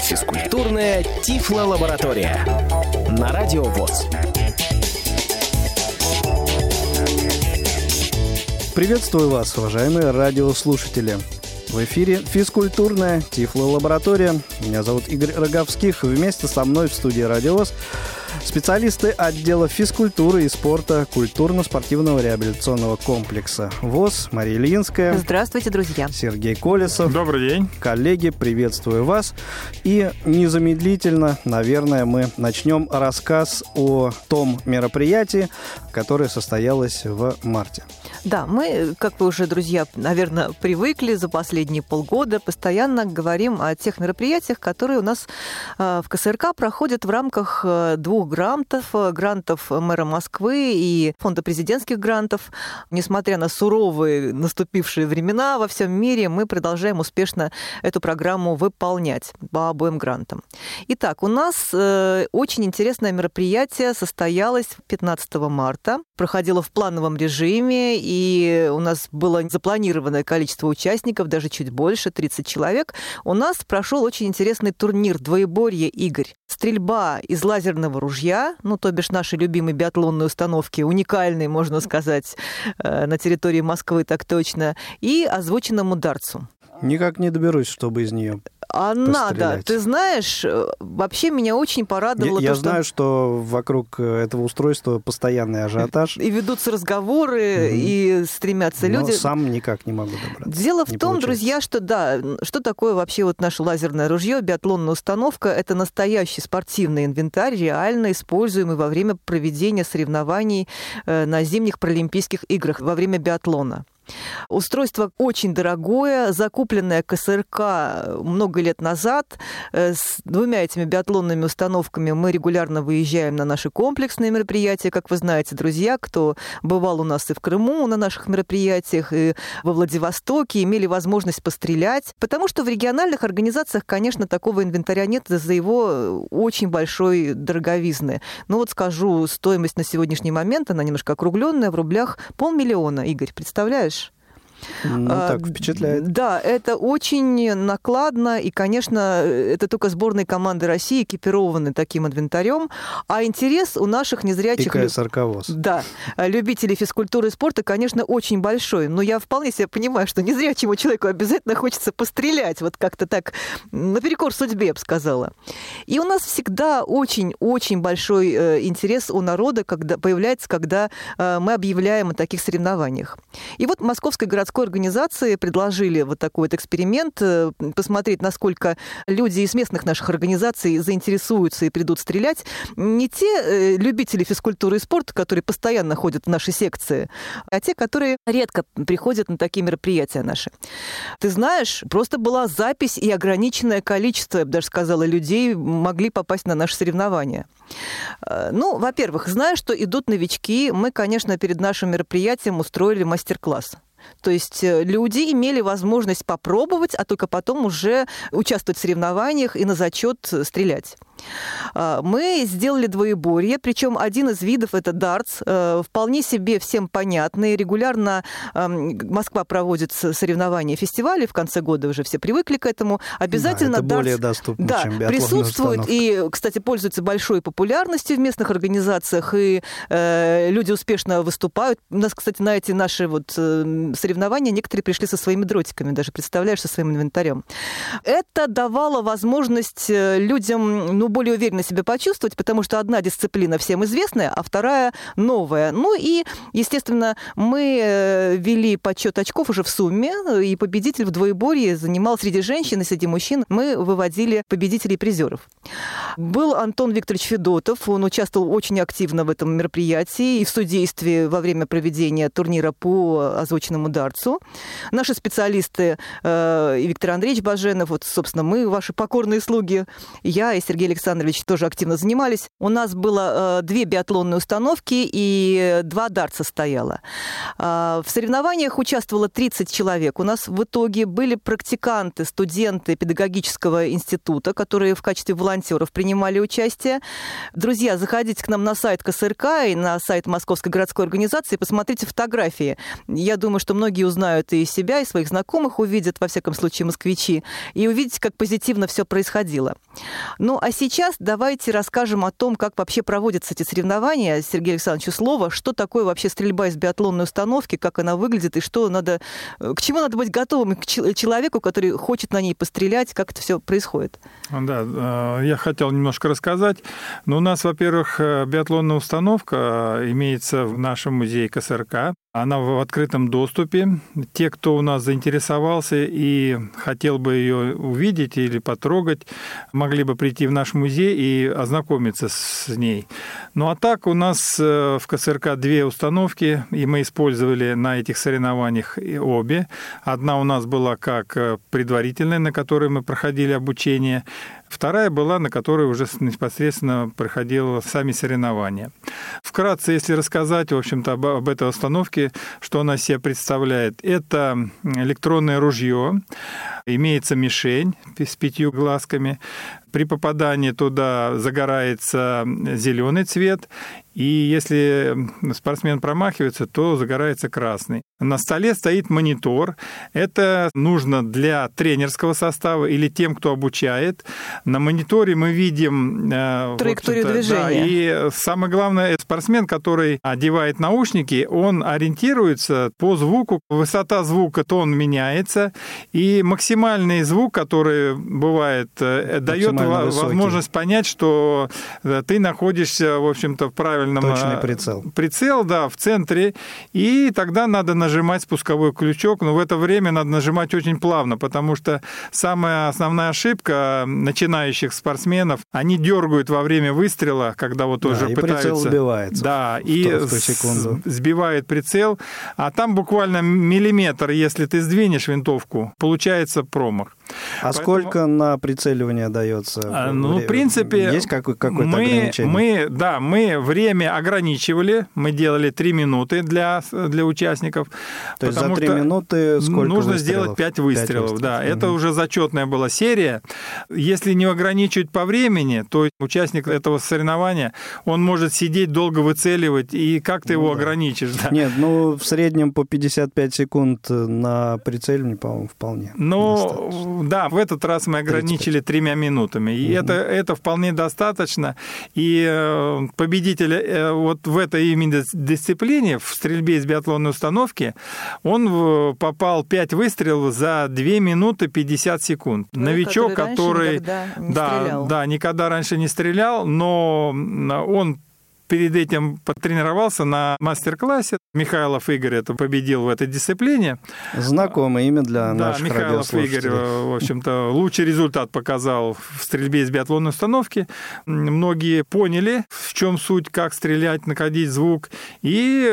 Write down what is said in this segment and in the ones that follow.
Физкультурная Тифло-лаборатория. На Радио ВОЗ. Приветствую вас, уважаемые радиослушатели. В эфире физкультурная Тифло-лаборатория. Меня зовут Игорь Роговских. Вместе со мной в студии «Радиовоз» Специалисты отдела физкультуры и спорта культурно-спортивного реабилитационного комплекса ВОЗ Мария Ильинская. Здравствуйте, друзья. Сергей Колесов. Добрый день. Коллеги, приветствую вас. И незамедлительно, наверное, мы начнем рассказ о том мероприятии, которое состоялось в марте. Да, мы, как вы уже, друзья, наверное, привыкли за последние полгода, постоянно говорим о тех мероприятиях, которые у нас э, в КСРК проходят в рамках э, грантов, э, грантов мэра Москвы и фонда президентских грантов. Несмотря на суровые наступившие времена во всем мире, мы продолжаем успешно эту программу выполнять по обоим грантам. Итак, у нас очень интересное мероприятие состоялось 15 марта, проходило в плановом режиме, и у нас было запланированное количество участников, даже чуть больше, 30 человек. У нас прошел очень интересный турнир «Двоеборье Игорь». Стрельба из лазерного ружья, ну, то бишь наши любимые биатлонные установки, уникальные, можно сказать, э, на территории Москвы так точно, и озвученному дарцу. Никак не доберусь, чтобы из нее а надо. Ты знаешь, э, вообще меня очень порадовало. Я, то, я знаю, что вокруг э, этого устройства постоянный ажиотаж. И ведутся разговоры, и стремятся Но люди. сам никак не могу добраться. Дело в не том, получается. друзья, что да, что такое вообще вот наше лазерное ружье, биатлонная установка? Это настоящий спортивный инвентарь, реально используемый во время проведения соревнований э, на зимних паралимпийских играх во время биатлона. Устройство очень дорогое, закупленное КСРК много лет назад. Э, с двумя этими биатлонными установками мы регулярно выезжаем на наши комплексные мероприятия. Как вы знаете, друзья, кто бывал у нас и в Крыму на наших мероприятиях, и во Владивостоке, имели возможность пострелять. Потому что в региональных организациях, конечно, такого инвентаря нет из-за его очень большой дороговизны. Ну вот скажу, стоимость на сегодняшний момент, она немножко округленная, в рублях полмиллиона, Игорь, представляешь? Ну, а, так впечатляет. Да, это очень накладно, и, конечно, это только сборные команды России экипированы таким инвентарем, а интерес у наших незрячих... И КСРК Да, любителей физкультуры и спорта, конечно, очень большой, но я вполне себе понимаю, что незрячему человеку обязательно хочется пострелять, вот как-то так, наперекор судьбе, я бы сказала. И у нас всегда очень-очень большой э, интерес у народа когда появляется, когда э, мы объявляем о таких соревнованиях. И вот Московская городская городской организации предложили вот такой вот эксперимент, э, посмотреть, насколько люди из местных наших организаций заинтересуются и придут стрелять. Не те э, любители физкультуры и спорта, которые постоянно ходят в наши секции, а те, которые редко приходят на такие мероприятия наши. Ты знаешь, просто была запись и ограниченное количество, я бы даже сказала, людей могли попасть на наши соревнования. Э, ну, во-первых, зная, что идут новички, мы, конечно, перед нашим мероприятием устроили мастер-класс. То есть э, люди имели возможность попробовать, а только потом уже участвовать в соревнованиях и на зачет стрелять. А, мы сделали двоеборье, причем один из видов это дартс, э, вполне себе всем понятный. Регулярно Москва проводит соревнования, фестивали в конце года уже все привыкли к этому. Обязательно да, это дартс более доступно, да, чем присутствует установка. и, кстати, пользуется большой популярностью в местных организациях и э, люди успешно выступают. У нас, кстати, на эти наши вот э, соревнования некоторые пришли со своими дротиками, даже представляешь, со своим инвентарем. Это давало возможность э, людям, ну, более уверенно себя почувствовать, потому что одна дисциплина всем известная, а вторая новая. Ну и, естественно, мы э, вели подсчет очков уже в сумме, и победитель в двоеборье занимал среди женщин и среди мужчин. Мы выводили победителей и призеров. Был Антон Викторович Федотов, он участвовал очень активно в этом мероприятии и в судействе во время проведения турнира по озвученному дарцу. Наши специалисты э, и Виктор Андреевич Баженов, вот, собственно, мы, ваши покорные слуги, я и Сергей Александрович тоже активно занимались. У нас было э, две биатлонные установки и два дартса стояло. Э, в соревнованиях участвовало 30 человек. У нас в итоге были практиканты, студенты педагогического института, которые в качестве волонтеров принимали участие. Друзья, заходите к нам на сайт КСРК и на сайт Московской городской организации, посмотрите фотографии. Я думаю, что многие узнают и себя, и своих знакомых увидят, во всяком случае, москвичи, и увидите, как позитивно все происходило. Ну, а сейчас давайте расскажем о том, как вообще проводятся эти соревнования. Сергей Александрович, слово, что такое вообще стрельба из биатлонной установки, как она выглядит, и что надо, к чему надо быть готовым к человеку, который хочет на ней пострелять, как это все происходит. Да, э, я хотел немножко рассказать. Но у нас, во-первых, э, биатлонная установка э, имеется в нашем музее КСРК. Она в открытом доступе. Те, кто у нас заинтересовался и хотел бы ее увидеть или потрогать, могли бы прийти в наш музей и ознакомиться с ней. Ну а так у нас в КСРК две установки, и мы использовали на этих соревнованиях обе. Одна у нас была как предварительная, на которой мы проходили обучение, Вторая была, на которой уже непосредственно проходило сами соревнования. Вкратце, если рассказать, в общем-то, об, об этой установке, что она себе представляет. Это электронное ружье, имеется мишень с пятью глазками. При попадании туда загорается зеленый цвет, и если спортсмен промахивается, то загорается красный. На столе стоит монитор. Это нужно для тренерского состава или тем, кто обучает. На мониторе мы видим... Э, Траекторию движения. Да, и самое главное, спортсмен, который одевает наушники, он ориентируется по звуку. Высота звука, то он меняется. И максимальный звук, который бывает, э, дает возможность понять, что э, ты находишься, в общем-то, в правильном. Точный прицел. Прицел, да, в центре. И тогда надо нажимать спусковой крючок, но в это время надо нажимать очень плавно, потому что самая основная ошибка начинающих спортсменов, они дергают во время выстрела, когда вот уже да, и пытаются... прицел сбивается. Да, и сбивает прицел, а там буквально миллиметр, если ты сдвинешь винтовку, получается промах. А Поэтому... сколько на прицеливание дается? А, ну, в принципе, есть какое- какое-то мы, ограничение? Мы, да, мы время ограничивали, мы делали 3 минуты для, для участников. То есть за 3 минуты сколько Нужно выстрелов? сделать 5 выстрелов, 5 выстрелов. да. Угу. Это уже зачетная была серия. Если не ограничивать по времени, то участник этого соревнования, он может сидеть долго выцеливать, и как ты ну, его да. ограничишь? Да? Нет, ну в среднем по 55 секунд на прицеливание, по-моему, вполне. Ну, да, в этот раз мы ограничили 35. тремя минутами. И угу. это, это вполне достаточно. И э, победитель э, вот в этой именно дисциплине, в стрельбе из биатлонной установки, он попал 5 выстрелов за 2 минуты 50 секунд. Ну, Новичок, который, который да, да, никогда раньше не стрелял, но он перед этим потренировался на мастер-классе. Михайлов Игорь это победил в этой дисциплине. Знакомое имя для да, наших Михайлов Игорь, в общем-то, лучший результат показал в стрельбе из биатлонной установки. Многие поняли, в чем суть, как стрелять, находить звук. И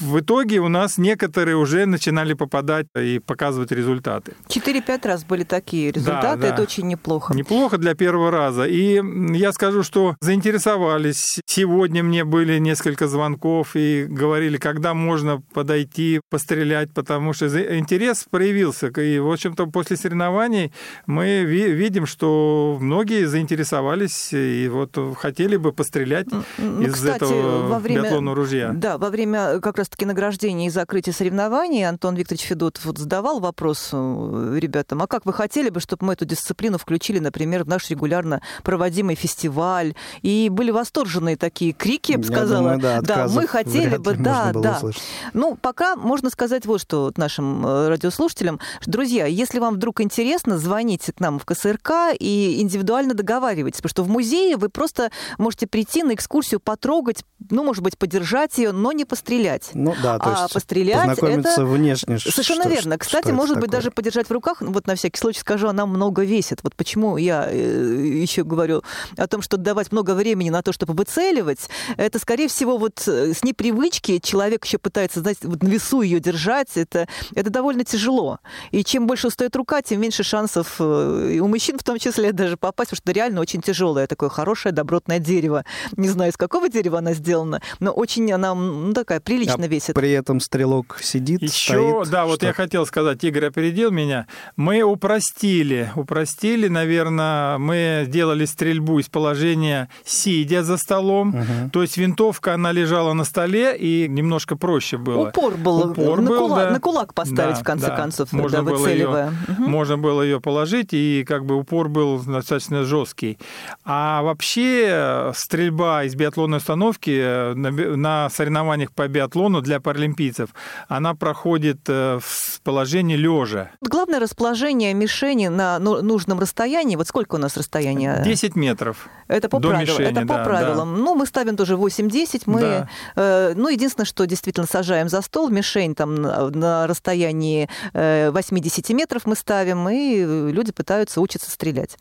в итоге у нас некоторые уже начинали попадать и показывать результаты. 4-5 раз были такие результаты, да, да. это очень неплохо. Неплохо для первого раза. И я скажу, что заинтересовались сегодня Сегодня мне были несколько звонков и говорили, когда можно подойти, пострелять, потому что интерес проявился. И, в общем-то, после соревнований мы видим, что многие заинтересовались и вот хотели бы пострелять ну, из кстати, этого во время, биатлонного ружья. Да, во время как раз-таки награждения и закрытия соревнований Антон Викторович Федотов вот задавал вопрос э, ребятам, а как вы хотели бы, чтобы мы эту дисциплину включили, например, в наш регулярно проводимый фестиваль? И были восторженные такие крики, я бы сказала. Я думаю, да, да, мы хотели бы, да, да. Услышать. Ну, пока можно сказать вот что нашим э, радиослушателям. Друзья, если вам вдруг интересно, звоните к нам в КСРК и индивидуально договаривайтесь, потому что в музее вы просто можете прийти на экскурсию, потрогать, ну, может быть, поддержать ее, но не пострелять. Ну, да, то а есть пострелять познакомиться это... внешне. Совершенно что, верно. Кстати, что может быть, такое? даже подержать в руках, вот на всякий случай скажу, она много весит. Вот почему я э, еще говорю о том, что давать много времени на то, чтобы выцеливать, стрелять, это, скорее всего, вот э, с непривычки человек еще пытается, знаете, вот на весу ее держать, это, это довольно тяжело. И чем больше устает рука, тем меньше шансов э, и у мужчин в том числе даже попасть, потому что реально очень тяжелое, такое хорошее, добротное дерево. Не знаю, из какого дерева она сделана, но очень она ну, такая прилично а весит. При этом стрелок сидит, Еще, стоит. да, вот Что? я хотел сказать, Игорь опередил меня. Мы упростили, упростили, наверное, мы делали стрельбу из положения сидя за столом. Мгм. То есть винтовка, она лежала на столе, и немножко проще было. Упор был, Упор на, был, кулак, да. на кулак поставить, Да, в конце да. концов, Можно да, было выцеливая. Мгм. Можно было ее положить, и как бы упор был достаточно жесткий. А вообще э, стрельба из биатлонной установки э, на, соревнованиях по биатлону для паралимпийцев, она проходит э, в положении лежа. Главное расположение мишени на ну- нужном расстоянии. Вот сколько у нас расстояние? 10 метров. Это по До правилам. мишени, это по да, правилам. Ну, мы ставим тоже 8-10. Мы, Да. э, ну, единственное, что действительно сажаем за стол, мишень там на, на расстоянии э, 80 метров мы ставим, и люди пытаются учиться стрелять.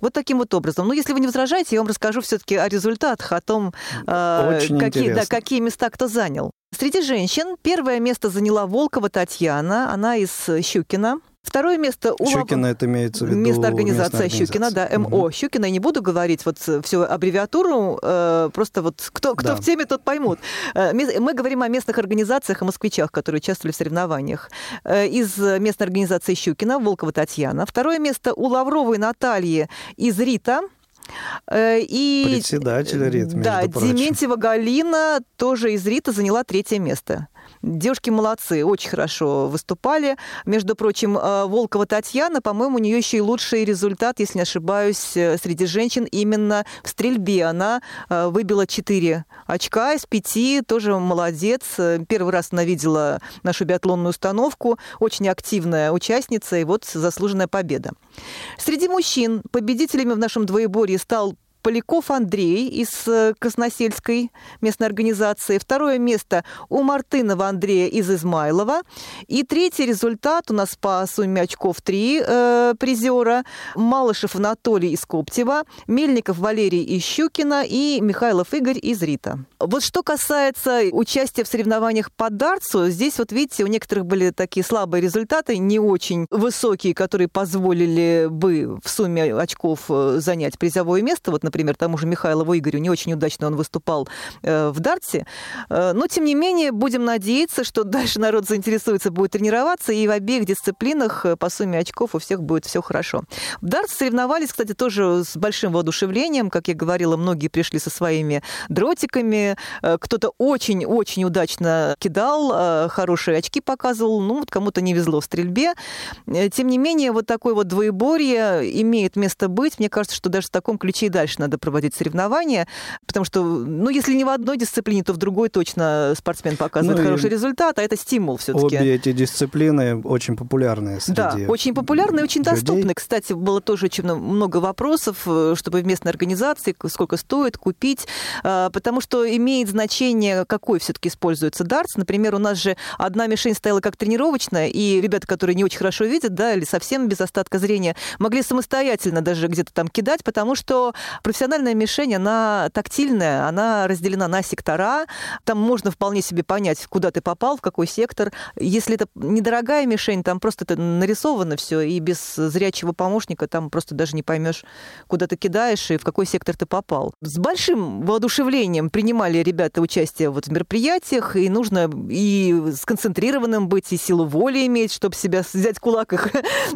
Вот таким вот образом. Ну, если вы не возражаете, я вам расскажу все-таки о результатах, о том, э, какие, да, какие места кто занял. Среди женщин первое место заняла Волкова Татьяна, она из Щукина. Второе место у Щукина это имеется в виду Местная организация местная Щукина, да. МО Щукина. Я не буду говорить вот всю аббревиатуру, э, просто вот кто, кто Да. в теме, тот поймут. Э, Мы говорим о местных организациях и москвичах, которые участвовали в соревнованиях. Э, Из местной организации Щукина Волкова Татьяна. Второе место у Лавровой Натальи из РИТа. Э, И, Председатель РИТ, Да. Дементьева Галина тоже из РИТа заняла третье место. Девушки молодцы, очень хорошо выступали. Между прочим, э, Волкова Татьяна, по-моему, у нее еще и лучший результат, если не ошибаюсь, э, среди женщин именно в стрельбе. Она э, выбила 4 очка из 5, тоже молодец. Первый раз она видела нашу биатлонную установку, очень активная участница, и вот заслуженная победа. Среди мужчин победителями в нашем двоеборье стал Поляков Андрей из э, Красносельской местной организации. Второе место у Мартынова Андрея из Измайлова. И третий результат у нас по сумме очков три э, призера. Малышев Анатолий из Коптева, Мельников Валерий из Щукина и Михайлов Игорь из Рита. Вот что касается участия в соревнованиях по дартсу, здесь вот видите, у некоторых были такие слабые результаты, не очень высокие, которые позволили бы в сумме очков э, занять призовое место. Вот, например, тому же Михайлову Игорю не очень удачно он выступал э, в дартсе. Э, Но, тем не менее, будем надеяться, что дальше народ заинтересуется, будет тренироваться, и в обеих дисциплинах э, по сумме очков у всех будет все хорошо. В дартс соревновались, кстати, тоже с большим воодушевлением. Как я говорила, многие пришли со своими дротиками. Кто-то очень-очень удачно кидал, хорошие очки показывал. Ну, вот кому-то не везло в стрельбе. Тем не менее, вот такое вот двоеборье имеет место быть. Мне кажется, что даже в таком ключе и дальше надо проводить соревнования, потому что, ну, если не в одной дисциплине, то в другой точно спортсмен показывает Ну хороший результат, а это стимул все-таки. Обе эти дисциплины очень популярные среди Да, очень популярны и очень людей. доступны. Кстати, было тоже очень много вопросов, э, чтобы в местной организации, сколько стоит купить, э, потому что имеет значение, какой все-таки используется дартс. Например, у нас же одна мишень стояла как тренировочная, и ребята, которые не очень хорошо видят, да, или совсем без остатка зрения, могли самостоятельно даже где-то там кидать, потому что профессиональная мишень, она тактильная, она разделена на сектора, там можно вполне себе понять, куда ты попал, в какой сектор. Если это недорогая мишень, там просто это нарисовано все, и без зрячего помощника там просто даже не поймешь, куда ты кидаешь и в какой сектор ты попал. С большим воодушевлением принимали ребята участие вот в мероприятиях, и нужно и сконцентрированным быть, и силу воли иметь, чтобы себя взять в кулак их,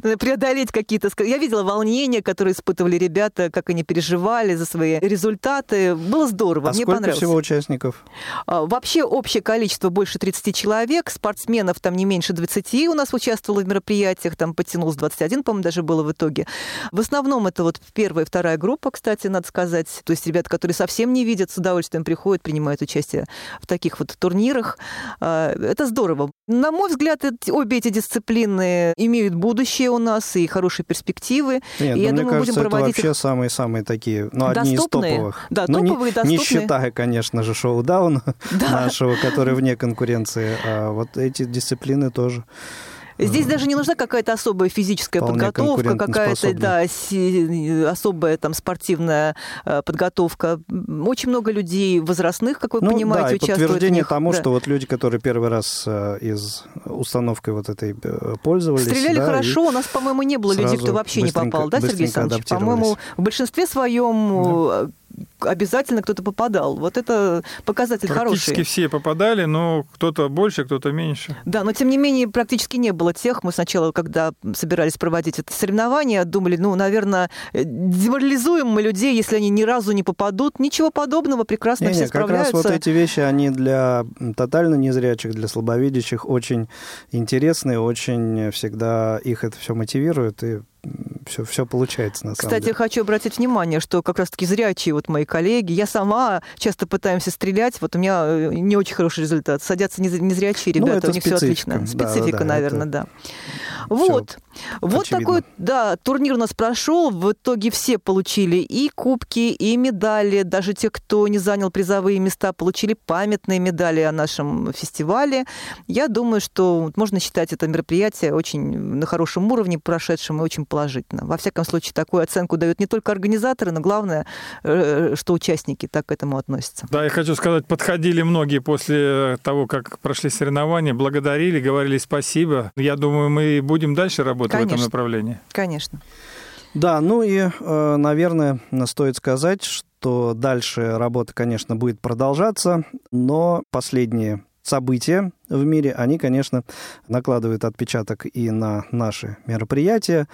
преодолеть какие-то... Я видела волнения, которые испытывали ребята, как они переживали за свои результаты. Было здорово, А мне сколько понравилось. всего участников? А, Вообще общее количество больше 30 человек, спортсменов там не меньше 20 у нас участвовало в мероприятиях, там подтянулось 21, по-моему, даже было в итоге. В основном это вот первая и вторая группа, кстати, надо сказать. То есть ребята, которые совсем не видят, с удовольствием приходят, принимают участие в таких вот турнирах. А, Это здорово. На мой взгляд, обе эти дисциплины имеют будущее у нас и хорошие перспективы. Нет, И ну, я думаю, кажется, будем это проводить вообще их самые-самые такие, ну, одни из Доступные. топовых. Да, Ну, не- топовые, Не доступные. считая, конечно же, шоу-даун Да. нашего, который вне конкуренции, а вот эти дисциплины тоже Здесь даже не нужна какая-то особая физическая подготовка, какая-то да, особая там спортивная э, подготовка. Очень много людей возрастных, как вы ну, понимаете, да, и участвуют подтверждение в них. тому, да. что вот люди, которые первый раз э, из установкой вот этой э, пользовались. Стреляли да, хорошо. У нас, по-моему, не было людей, кто вообще не попал, да, Сергей Александрович? По-моему, в большинстве своем да обязательно кто-то попадал. Вот это показатель практически хороший. Практически все попадали, но кто-то больше, кто-то меньше. Да, но тем не менее практически не было тех. Мы сначала, когда собирались проводить это соревнование, думали, ну, наверное, деморализуем мы людей, если они ни разу не попадут. Ничего подобного, прекрасно не, все не, справляются. Как раз вот эти вещи, они для тотально незрячих, для слабовидящих очень интересные, очень всегда их это все мотивирует и все, все получается на Кстати, самом деле. хочу обратить внимание, что как раз-таки зрячие вот мои коллеги, я сама часто пытаемся стрелять, вот у меня э, не очень хороший результат. Садятся незрячие ну, ребята, ну, у них все отлично. Специфика, да, да, наверное, это... да. Вот. Вот очевидно. такой, да, турнир у нас прошел. В итоге все получили и кубки, и медали. Даже те, кто не занял призовые места, получили памятные медали о нашем фестивале. Я думаю, что можно считать это мероприятие очень на хорошем уровне, прошедшем и очень положительно. Во всяком случае, такую оценку дают не только организаторы, но главное, э, что участники так к этому относятся. Да, я хочу сказать, подходили многие после того, как прошли соревнования, благодарили, говорили спасибо. Я думаю, мы будем дальше работать Конечно. в этом направлении. Конечно. Да, ну и, э, наверное, стоит сказать, что дальше работа, конечно, будет продолжаться, но последние события в мире, они, конечно, накладывают отпечаток и на наши мероприятия.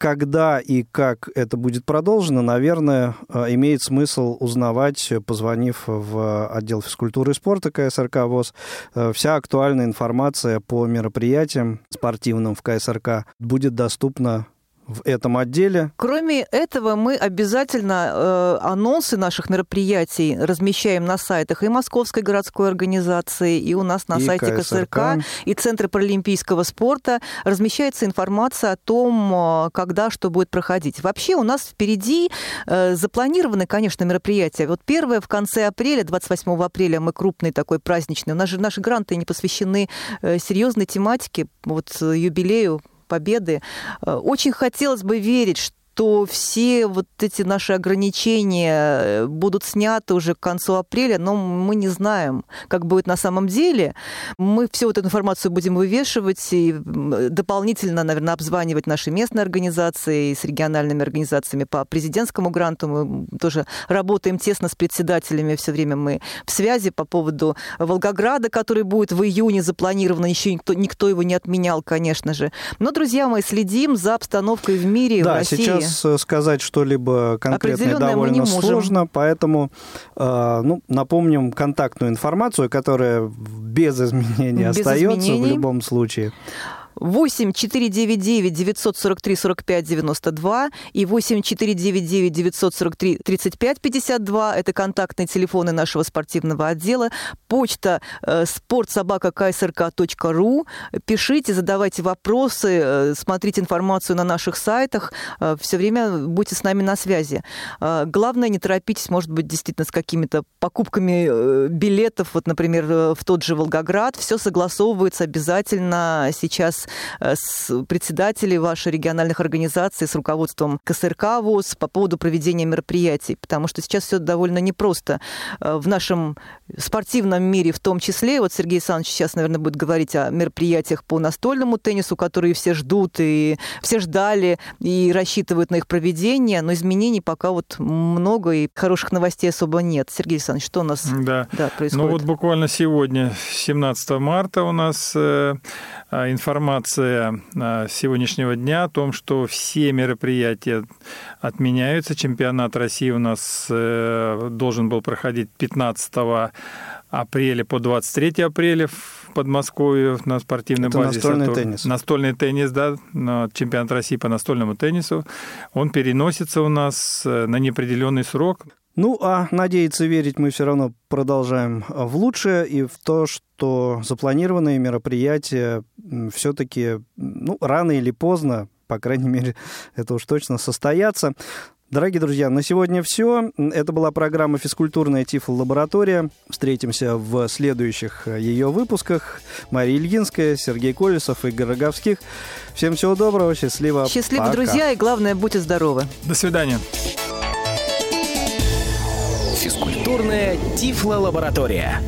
Когда и как это будет продолжено, наверное, э, имеет смысл узнавать, позвонив в отдел физкультуры и спорта КСРК ВОЗ. Э, вся актуальная информация по мероприятиям спортивным в КСРК будет доступна в этом отделе. Кроме этого, мы обязательно э, анонсы наших мероприятий размещаем на сайтах и Московской городской организации, и у нас на и сайте КСРК, КСРК, и Центра паралимпийского спорта размещается информация о том, э, когда что будет проходить. Вообще у нас впереди э, запланированы, конечно, мероприятия. Вот первое в конце апреля, 28 апреля, мы крупный такой праздничный. У нас же наши гранты не посвящены э, серьезной тематике, вот э, юбилею победы. Э, очень хотелось бы верить, что что все вот эти наши ограничения э, будут сняты уже к концу апреля, но мы не знаем, как будет на самом деле. Мы всю вот эту информацию будем вывешивать и дополнительно, наверное, обзванивать наши местные организации с региональными организациями по президентскому гранту. Мы тоже работаем тесно с председателями, все время мы в связи по поводу Волгограда, который будет в июне запланирован, еще никто, никто его не отменял, конечно же. Но, друзья мои, следим за обстановкой в мире, да, в России. Сейчас Э, сказать что-либо конкретное довольно сложно, поэтому э, ну, напомним контактную информацию, которая без изменений без остается изменений. в любом случае. 8 499 943 45 92 и 8 499 943 35 52. Это контактные телефоны нашего спортивного отдела. Почта э, спортсобака.ксрк.ру. Пишите, задавайте вопросы, э, смотрите информацию на наших сайтах. Э, все время будьте с нами на связи. Э, главное, не торопитесь, может быть, действительно с какими-то покупками билетов, вот, например, в тот же Волгоград. Все согласовывается обязательно сейчас с председателей ваших региональных организаций, с руководством КСРК ВОЗ по поводу проведения мероприятий, потому что сейчас все довольно непросто э, в нашем спортивном мире в том числе. Вот Сергей Александрович сейчас, наверное, будет говорить о мероприятиях по настольному теннису, которые все ждут и все ждали и рассчитывают на их проведение, но изменений пока вот много и хороших новостей особо нет. Сергей Александрович, что у нас да. Да, происходит? Ну вот буквально сегодня, 17 марта, у нас э, информация сегодняшнего дня о том, что все мероприятия отменяются. Чемпионат России у нас э, должен был проходить 15 апреля по 23 апреля в Подмосковье на спортивной Это базе. Настольный Сатурн. теннис. Настольный теннис, да, чемпионат России по настольному теннису. Он переносится у нас э, на неопределенный срок. Ну, а надеяться верить мы все равно продолжаем в лучшее и в то, что запланированные мероприятия все-таки ну, рано или поздно, по крайней мере, это уж точно состоятся. Дорогие друзья, на сегодня все. Это была программа «Физкультурная Тифл-лаборатория». Встретимся в следующих э, ее выпусках. Мария Ильинская, Сергей Колесов, Игорь Роговских. Всем всего доброго, счастливо. Счастливо, Пока. друзья, и главное, будьте здоровы. До свидания. Физкультурная Тифло-лаборатория.